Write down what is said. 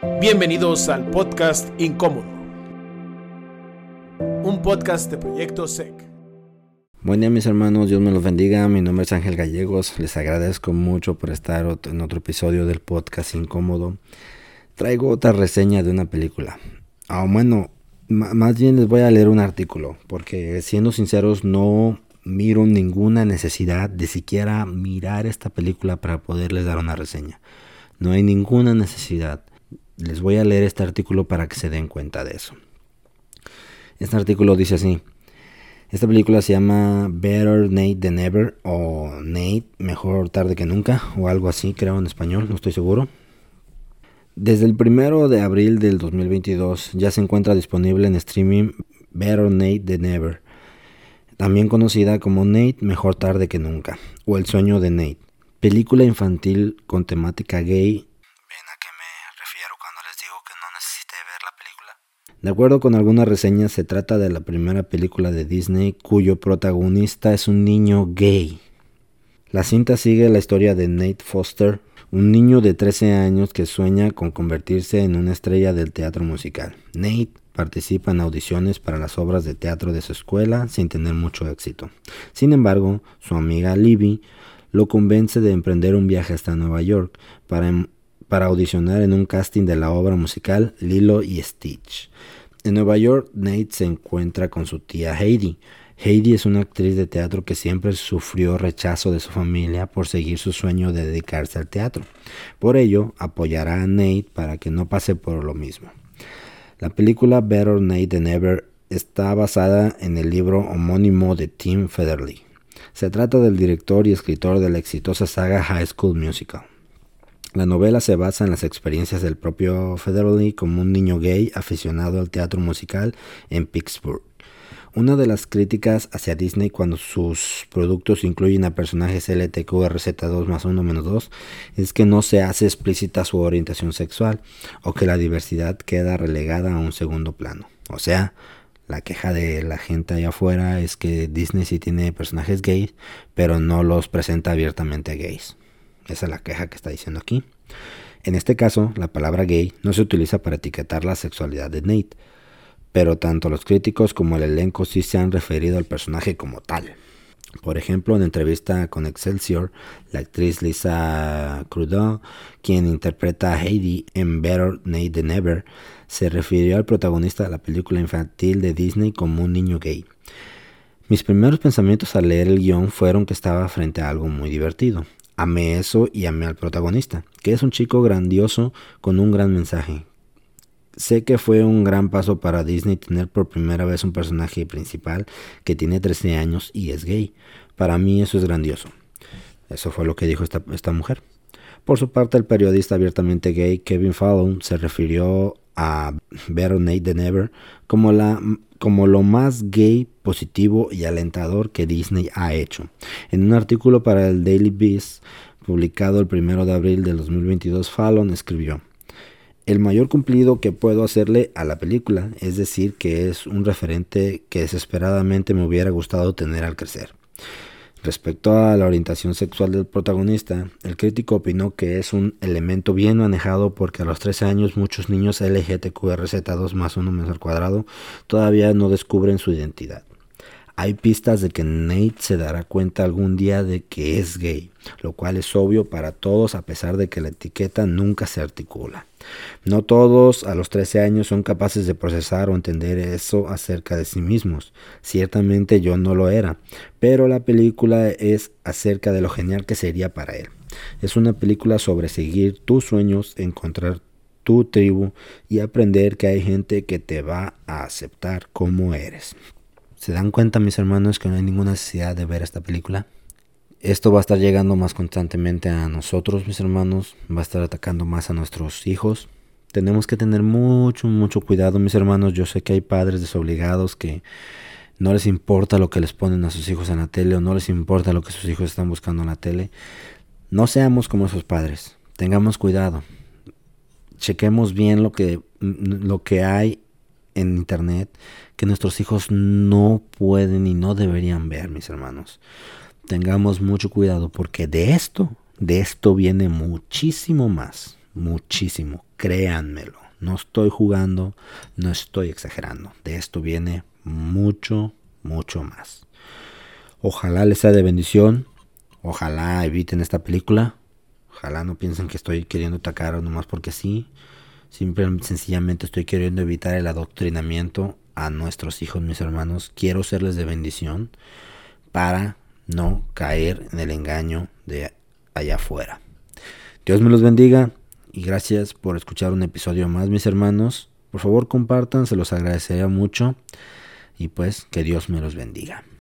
Bienvenidos al podcast Incómodo, un podcast de Proyecto SEC. Buen día mis hermanos, Dios me los bendiga, mi nombre es Ángel Gallegos, les agradezco mucho por estar en otro episodio del podcast Incómodo. Traigo otra reseña de una película. Ah, bueno, más bien les voy a leer un artículo, porque siendo sinceros no miro ninguna necesidad de siquiera mirar esta película para poderles dar una reseña. No hay ninguna necesidad. Les voy a leer este artículo para que se den cuenta de eso. Este artículo dice así. Esta película se llama Better Nate Than Ever o Nate, mejor tarde que nunca o algo así, creo en español, no estoy seguro. Desde el primero de abril del 2022 ya se encuentra disponible en streaming Better Nate Than Ever, también conocida como Nate Mejor tarde que nunca o El sueño de Nate, película infantil con temática gay De acuerdo con algunas reseñas, se trata de la primera película de Disney cuyo protagonista es un niño gay. La cinta sigue la historia de Nate Foster, un niño de 13 años que sueña con convertirse en una estrella del teatro musical. Nate participa en audiciones para las obras de teatro de su escuela sin tener mucho éxito. Sin embargo, su amiga Libby lo convence de emprender un viaje hasta Nueva York para para audicionar en un casting de la obra musical Lilo y Stitch. En Nueva York, Nate se encuentra con su tía Heidi. Heidi es una actriz de teatro que siempre sufrió rechazo de su familia por seguir su sueño de dedicarse al teatro. Por ello, apoyará a Nate para que no pase por lo mismo. La película Better Nate Than Ever está basada en el libro homónimo de Tim Federle. Se trata del director y escritor de la exitosa saga High School Musical. La novela se basa en las experiencias del propio Federley como un niño gay aficionado al teatro musical en Pittsburgh. Una de las críticas hacia Disney cuando sus productos incluyen a personajes LTQRZ2 más 1 menos 2 es que no se hace explícita su orientación sexual o que la diversidad queda relegada a un segundo plano. O sea, la queja de la gente allá afuera es que Disney sí tiene personajes gays, pero no los presenta abiertamente gays. Esa es la queja que está diciendo aquí. En este caso, la palabra gay no se utiliza para etiquetar la sexualidad de Nate, pero tanto los críticos como el elenco sí se han referido al personaje como tal. Por ejemplo, en entrevista con Excelsior, la actriz Lisa Crudeau, quien interpreta a Heidi en Better Nate Than Ever, se refirió al protagonista de la película infantil de Disney como un niño gay. Mis primeros pensamientos al leer el guion fueron que estaba frente a algo muy divertido, amé eso y amé al protagonista, que es un chico grandioso con un gran mensaje. Sé que fue un gran paso para Disney tener por primera vez un personaje principal que tiene 13 años y es gay. Para mí eso es grandioso. Eso fue lo que dijo esta, esta mujer. Por su parte, el periodista abiertamente gay Kevin Fallon se refirió a Better Nate Than Ever como, la, como lo más gay, positivo y alentador que Disney ha hecho. En un artículo para el Daily Beast, publicado el 1 de abril de 2022, Fallon escribió, el mayor cumplido que puedo hacerle a la película, es decir, que es un referente que desesperadamente me hubiera gustado tener al crecer. Respecto a la orientación sexual del protagonista, el crítico opinó que es un elemento bien manejado porque a los 13 años muchos niños LGTQRZ2 más 1 menos al cuadrado todavía no descubren su identidad. Hay pistas de que Nate se dará cuenta algún día de que es gay, lo cual es obvio para todos a pesar de que la etiqueta nunca se articula. No todos a los 13 años son capaces de procesar o entender eso acerca de sí mismos. Ciertamente yo no lo era, pero la película es acerca de lo genial que sería para él. Es una película sobre seguir tus sueños, encontrar tu tribu y aprender que hay gente que te va a aceptar como eres. ¿Se dan cuenta mis hermanos que no hay ninguna necesidad de ver esta película? esto va a estar llegando más constantemente a nosotros, mis hermanos, va a estar atacando más a nuestros hijos. Tenemos que tener mucho, mucho cuidado, mis hermanos. Yo sé que hay padres desobligados que no les importa lo que les ponen a sus hijos en la tele o no les importa lo que sus hijos están buscando en la tele. No seamos como esos padres. Tengamos cuidado. Chequemos bien lo que, lo que hay en internet que nuestros hijos no pueden y no deberían ver, mis hermanos tengamos mucho cuidado porque de esto, de esto viene muchísimo más, muchísimo, créanmelo. No estoy jugando, no estoy exagerando. De esto viene mucho, mucho más. Ojalá les sea de bendición. Ojalá eviten esta película. Ojalá no piensen que estoy queriendo atacar nomás porque sí. Simplemente, sencillamente estoy queriendo evitar el adoctrinamiento a nuestros hijos, mis hermanos. Quiero serles de bendición para no caer en el engaño de allá afuera. Dios me los bendiga y gracias por escuchar un episodio más, mis hermanos. Por favor, compartan, se los agradecería mucho. Y pues que Dios me los bendiga.